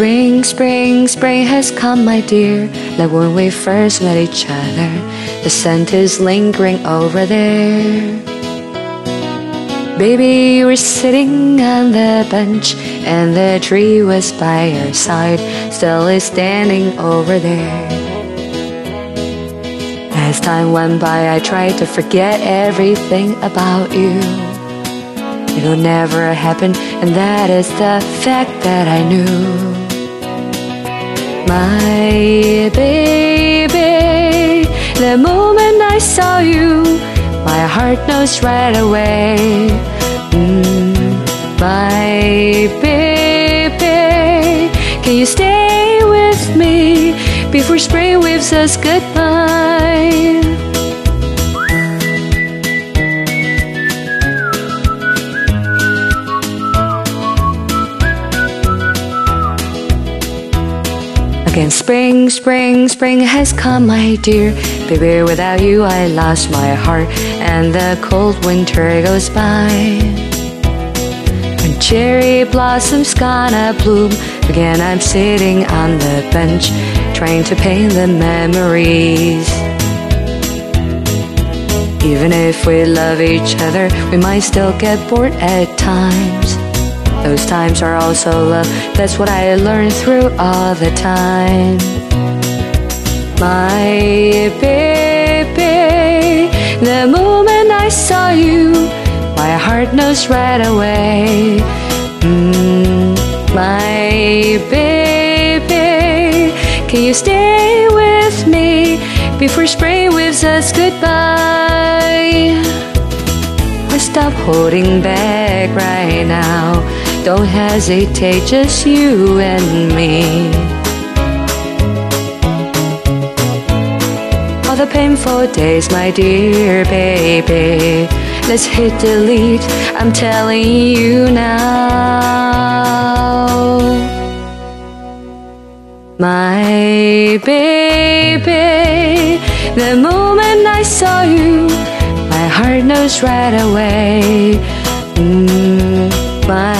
Spring, spring, spring has come, my dear, like when we first met each other. The scent is lingering over there. Baby, you were sitting on the bench, and the tree was by your side, still is standing over there. As time went by, I tried to forget everything about you. It'll never happen, and that is the fact that I knew. My baby, the moment I saw you, my heart knows right away. Mm, my baby, can you stay with me before spring waves us goodbye? Again, spring, spring, spring has come, my dear. Baby, without you, I lost my heart, and the cold winter goes by. When cherry blossoms gonna bloom, again I'm sitting on the bench, trying to paint the memories. Even if we love each other, we might still get bored at times. Those times are also love, that's what I learned through all the time. My baby, the moment I saw you, my heart knows right away. Mm, my baby, can you stay with me before spring waves us goodbye? I stop holding back right now. Don't hesitate, just you and me. All the painful days, my dear baby. Let's hit delete, I'm telling you now. My baby, the moment I saw you, my heart knows right away. Mm, my